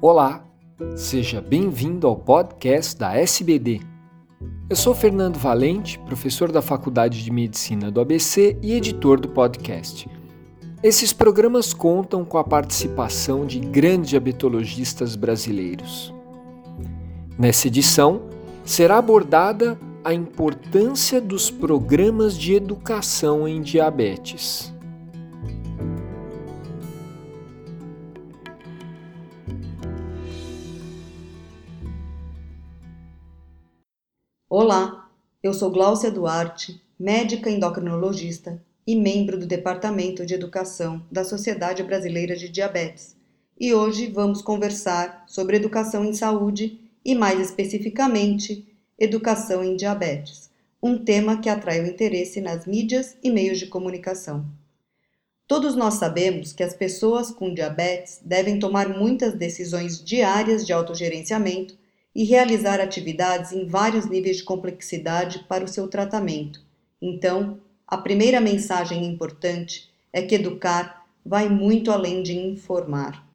Olá, seja bem-vindo ao podcast da SBD. Eu sou Fernando Valente, professor da Faculdade de Medicina do ABC e editor do podcast. Esses programas contam com a participação de grandes diabetologistas brasileiros. Nessa edição, será abordada a importância dos programas de educação em diabetes. Olá, eu sou Gláucia Duarte, médica endocrinologista e membro do Departamento de Educação da Sociedade Brasileira de Diabetes. E hoje vamos conversar sobre educação em saúde e, mais especificamente, educação em diabetes, um tema que atrai o interesse nas mídias e meios de comunicação. Todos nós sabemos que as pessoas com diabetes devem tomar muitas decisões diárias de autogerenciamento e realizar atividades em vários níveis de complexidade para o seu tratamento. Então, a primeira mensagem importante é que educar vai muito além de informar.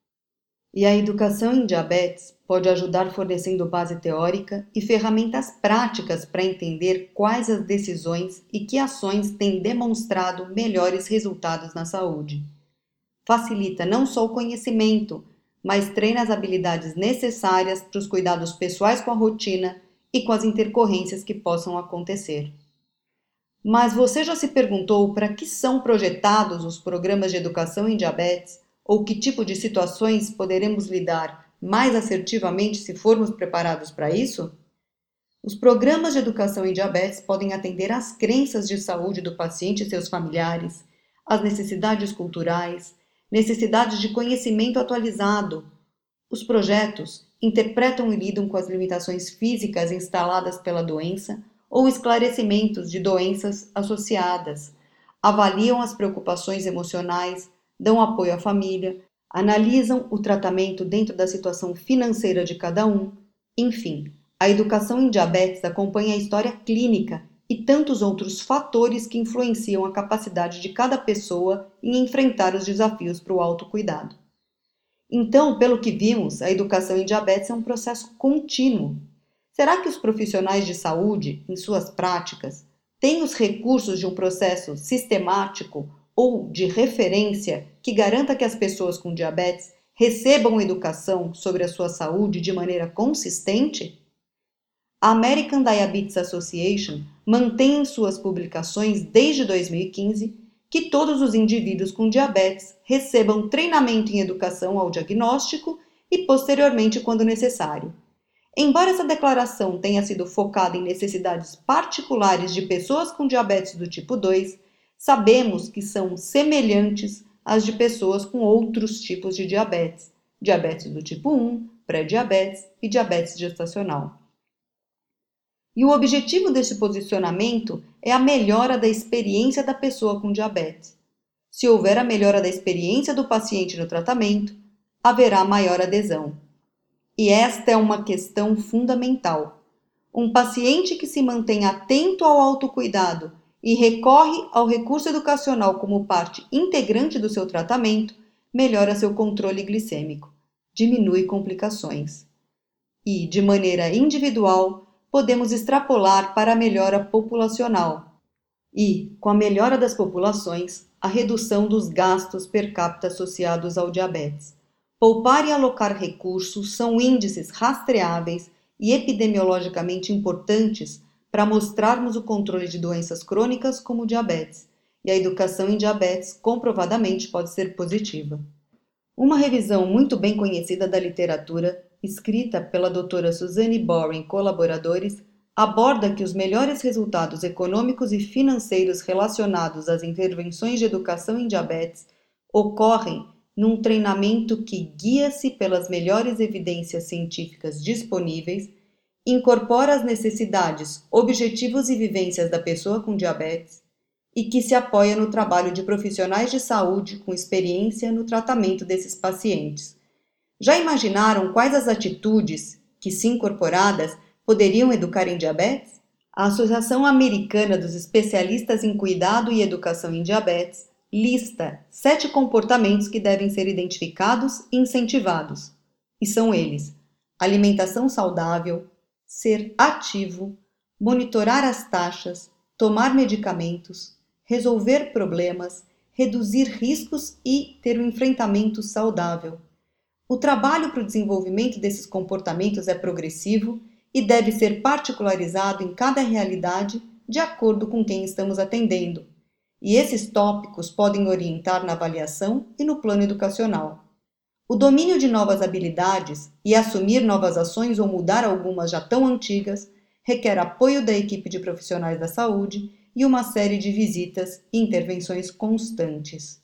E a educação em diabetes pode ajudar fornecendo base teórica e ferramentas práticas para entender quais as decisões e que ações têm demonstrado melhores resultados na saúde. Facilita não só o conhecimento, mas treina as habilidades necessárias para os cuidados pessoais com a rotina e com as intercorrências que possam acontecer. Mas você já se perguntou para que são projetados os programas de educação em diabetes ou que tipo de situações poderemos lidar mais assertivamente se formos preparados para isso? Os programas de educação em diabetes podem atender às crenças de saúde do paciente e seus familiares, às necessidades culturais, necessidades de conhecimento atualizado. Os projetos interpretam e lidam com as limitações físicas instaladas pela doença ou esclarecimentos de doenças associadas, avaliam as preocupações emocionais, dão apoio à família, analisam o tratamento dentro da situação financeira de cada um, enfim, a educação em diabetes acompanha a história clínica e tantos outros fatores que influenciam a capacidade de cada pessoa em enfrentar os desafios para o autocuidado. Então, pelo que vimos, a educação em diabetes é um processo contínuo. Será que os profissionais de saúde, em suas práticas, têm os recursos de um processo sistemático ou de referência que garanta que as pessoas com diabetes recebam educação sobre a sua saúde de maneira consistente? A American Diabetes Association mantém suas publicações desde 2015 que todos os indivíduos com diabetes recebam treinamento em educação ao diagnóstico e posteriormente quando necessário. Embora essa declaração tenha sido focada em necessidades particulares de pessoas com diabetes do tipo 2, sabemos que são semelhantes às de pessoas com outros tipos de diabetes, diabetes do tipo 1, pré-diabetes e diabetes gestacional. E o objetivo desse posicionamento é a melhora da experiência da pessoa com diabetes. Se houver a melhora da experiência do paciente no tratamento, haverá maior adesão. E esta é uma questão fundamental. Um paciente que se mantém atento ao autocuidado e recorre ao recurso educacional como parte integrante do seu tratamento, melhora seu controle glicêmico, diminui complicações. E, de maneira individual, podemos extrapolar para a melhora populacional e, com a melhora das populações, a redução dos gastos per capita associados ao diabetes. Poupar e alocar recursos são índices rastreáveis e epidemiologicamente importantes para mostrarmos o controle de doenças crônicas como diabetes, e a educação em diabetes comprovadamente pode ser positiva. Uma revisão muito bem conhecida da literatura escrita pela doutora Suzanne Boring e colaboradores, aborda que os melhores resultados econômicos e financeiros relacionados às intervenções de educação em diabetes ocorrem num treinamento que guia-se pelas melhores evidências científicas disponíveis, incorpora as necessidades, objetivos e vivências da pessoa com diabetes e que se apoia no trabalho de profissionais de saúde com experiência no tratamento desses pacientes já imaginaram quais as atitudes que, se incorporadas, poderiam educar em diabetes? A Associação Americana dos Especialistas em Cuidado e Educação em Diabetes lista sete comportamentos que devem ser identificados e incentivados. E são eles: alimentação saudável, ser ativo, monitorar as taxas, tomar medicamentos, resolver problemas, reduzir riscos e ter um enfrentamento saudável. O trabalho para o desenvolvimento desses comportamentos é progressivo e deve ser particularizado em cada realidade de acordo com quem estamos atendendo. E esses tópicos podem orientar na avaliação e no plano educacional. O domínio de novas habilidades e assumir novas ações ou mudar algumas já tão antigas requer apoio da equipe de profissionais da saúde e uma série de visitas e intervenções constantes.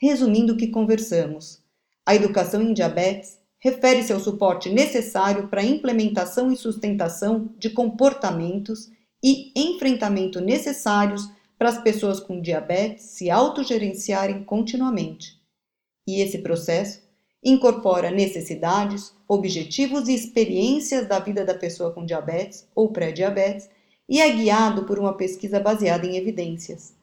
Resumindo o que conversamos, a educação em diabetes refere-se ao suporte necessário para a implementação e sustentação de comportamentos e enfrentamento necessários para as pessoas com diabetes se autogerenciarem continuamente. E esse processo incorpora necessidades, objetivos e experiências da vida da pessoa com diabetes ou pré-diabetes e é guiado por uma pesquisa baseada em evidências.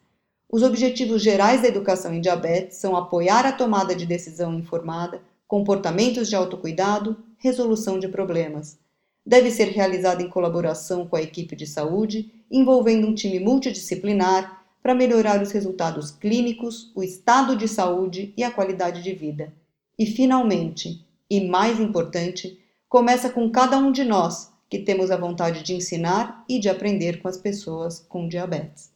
Os objetivos gerais da educação em diabetes são apoiar a tomada de decisão informada, comportamentos de autocuidado, resolução de problemas. Deve ser realizado em colaboração com a equipe de saúde, envolvendo um time multidisciplinar para melhorar os resultados clínicos, o estado de saúde e a qualidade de vida. E, finalmente, e mais importante, começa com cada um de nós que temos a vontade de ensinar e de aprender com as pessoas com diabetes.